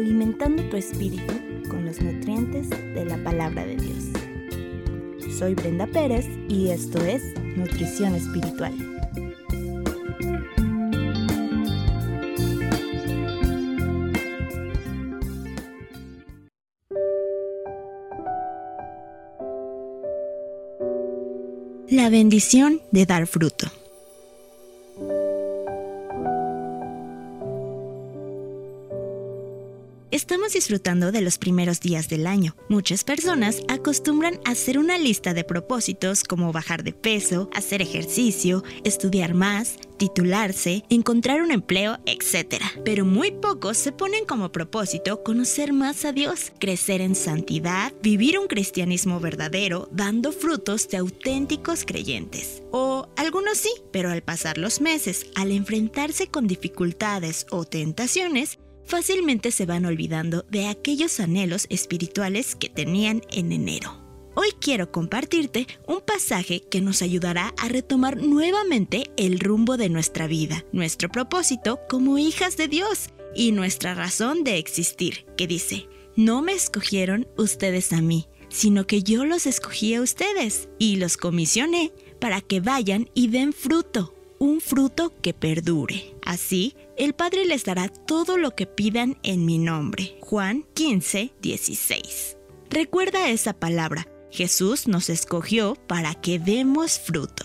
alimentando tu espíritu con los nutrientes de la palabra de Dios. Soy Brenda Pérez y esto es Nutrición Espiritual. La bendición de dar fruto. Disfrutando de los primeros días del año. Muchas personas acostumbran hacer una lista de propósitos como bajar de peso, hacer ejercicio, estudiar más, titularse, encontrar un empleo, etc. Pero muy pocos se ponen como propósito conocer más a Dios, crecer en santidad, vivir un cristianismo verdadero, dando frutos de auténticos creyentes. O algunos sí, pero al pasar los meses, al enfrentarse con dificultades o tentaciones, fácilmente se van olvidando de aquellos anhelos espirituales que tenían en enero. Hoy quiero compartirte un pasaje que nos ayudará a retomar nuevamente el rumbo de nuestra vida, nuestro propósito como hijas de Dios y nuestra razón de existir, que dice, no me escogieron ustedes a mí, sino que yo los escogí a ustedes y los comisioné para que vayan y den fruto, un fruto que perdure. Así, el Padre les dará todo lo que pidan en mi nombre. Juan 15, 16. Recuerda esa palabra. Jesús nos escogió para que demos fruto.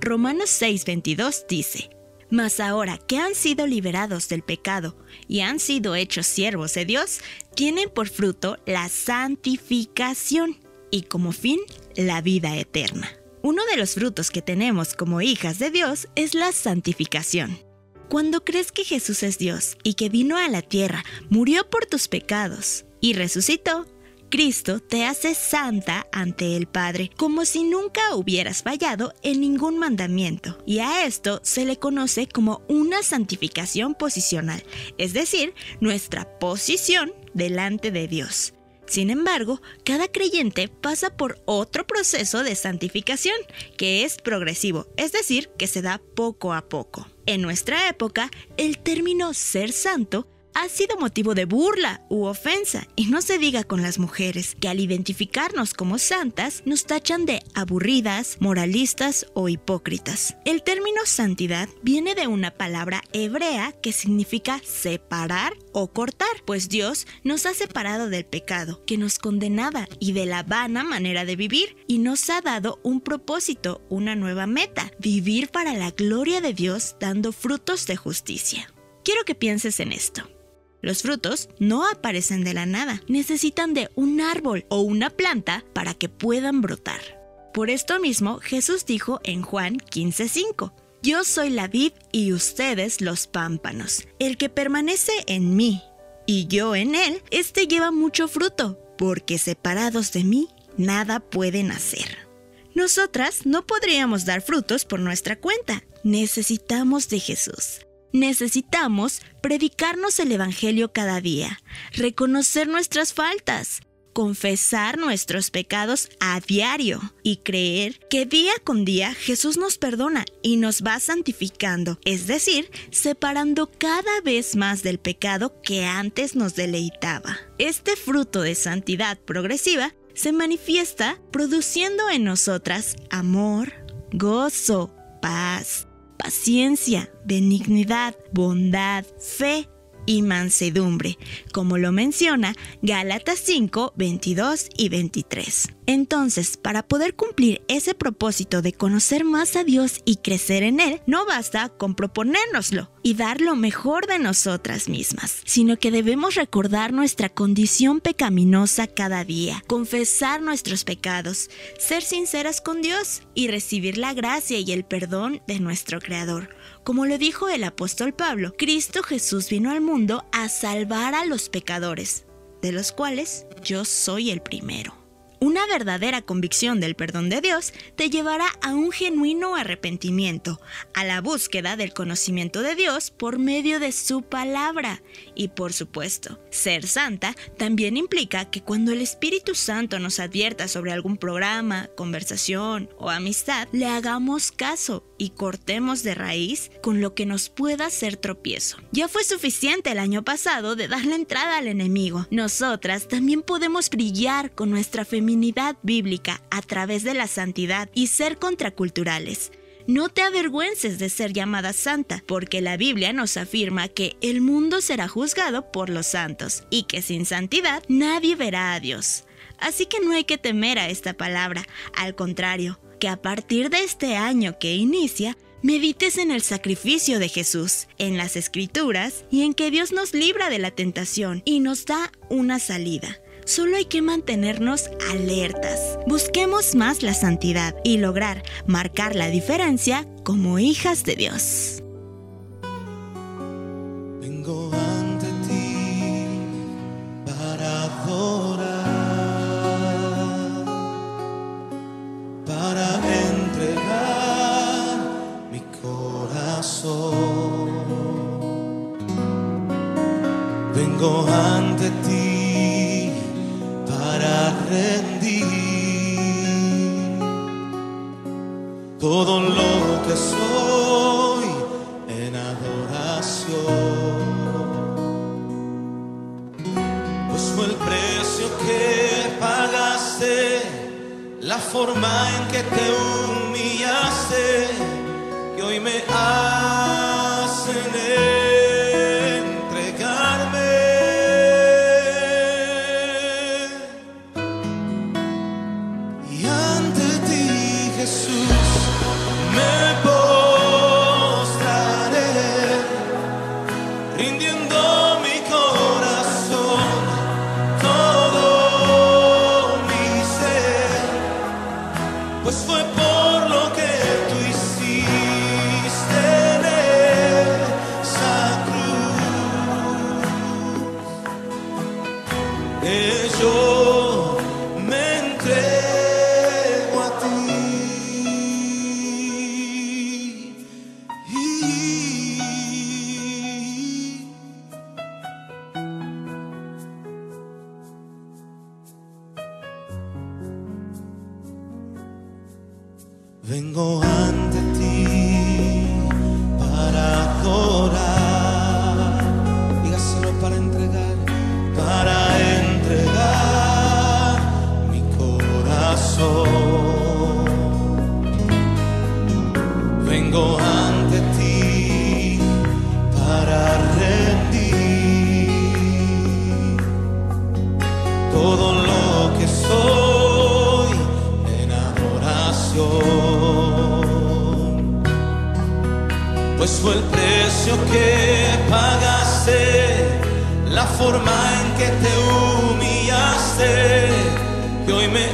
Romanos 6, 22 dice, Mas ahora que han sido liberados del pecado y han sido hechos siervos de Dios, tienen por fruto la santificación y como fin la vida eterna. Uno de los frutos que tenemos como hijas de Dios es la santificación. Cuando crees que Jesús es Dios y que vino a la tierra, murió por tus pecados y resucitó, Cristo te hace santa ante el Padre, como si nunca hubieras fallado en ningún mandamiento. Y a esto se le conoce como una santificación posicional, es decir, nuestra posición delante de Dios. Sin embargo, cada creyente pasa por otro proceso de santificación, que es progresivo, es decir, que se da poco a poco. En nuestra época, el término ser santo ha sido motivo de burla u ofensa, y no se diga con las mujeres, que al identificarnos como santas nos tachan de aburridas, moralistas o hipócritas. El término santidad viene de una palabra hebrea que significa separar o cortar, pues Dios nos ha separado del pecado que nos condenaba y de la vana manera de vivir, y nos ha dado un propósito, una nueva meta, vivir para la gloria de Dios dando frutos de justicia. Quiero que pienses en esto. Los frutos no aparecen de la nada, necesitan de un árbol o una planta para que puedan brotar. Por esto mismo Jesús dijo en Juan 15:5, Yo soy la vid y ustedes los pámpanos. El que permanece en mí y yo en él, éste lleva mucho fruto, porque separados de mí nada pueden hacer. Nosotras no podríamos dar frutos por nuestra cuenta, necesitamos de Jesús. Necesitamos predicarnos el Evangelio cada día, reconocer nuestras faltas, confesar nuestros pecados a diario y creer que día con día Jesús nos perdona y nos va santificando, es decir, separando cada vez más del pecado que antes nos deleitaba. Este fruto de santidad progresiva se manifiesta produciendo en nosotras amor, gozo, paz, paciencia, benignidad, bondad, fe y mansedumbre, como lo menciona Gálatas 5, 22 y 23. Entonces, para poder cumplir ese propósito de conocer más a Dios y crecer en Él, no basta con proponérnoslo y dar lo mejor de nosotras mismas, sino que debemos recordar nuestra condición pecaminosa cada día, confesar nuestros pecados, ser sinceras con Dios y recibir la gracia y el perdón de nuestro Creador como lo dijo el apóstol Pablo, Cristo Jesús vino al mundo a salvar a los pecadores, de los cuales yo soy el primero. Una verdadera convicción del perdón de Dios te llevará a un genuino arrepentimiento, a la búsqueda del conocimiento de Dios por medio de su palabra. Y por supuesto, ser santa también implica que cuando el Espíritu Santo nos advierta sobre algún programa, conversación o amistad, le hagamos caso y cortemos de raíz con lo que nos pueda ser tropiezo. Ya fue suficiente el año pasado de darle entrada al enemigo. Nosotras también podemos brillar con nuestra feminidad bíblica a través de la santidad y ser contraculturales. No te avergüences de ser llamada santa, porque la Biblia nos afirma que el mundo será juzgado por los santos y que sin santidad nadie verá a Dios. Así que no hay que temer a esta palabra, al contrario, que a partir de este año que inicia, medites en el sacrificio de Jesús, en las escrituras y en que Dios nos libra de la tentación y nos da una salida. Solo hay que mantenernos alertas. Busquemos más la santidad y lograr marcar la diferencia como hijas de Dios. Todo lo que soy en adoración. Pues fue el precio que pagaste, la forma en que te humillaste, que hoy me hacen todo lo que soy en adoración. Pues fue el precio que pagaste, la forma en que te humillaste, que hoy me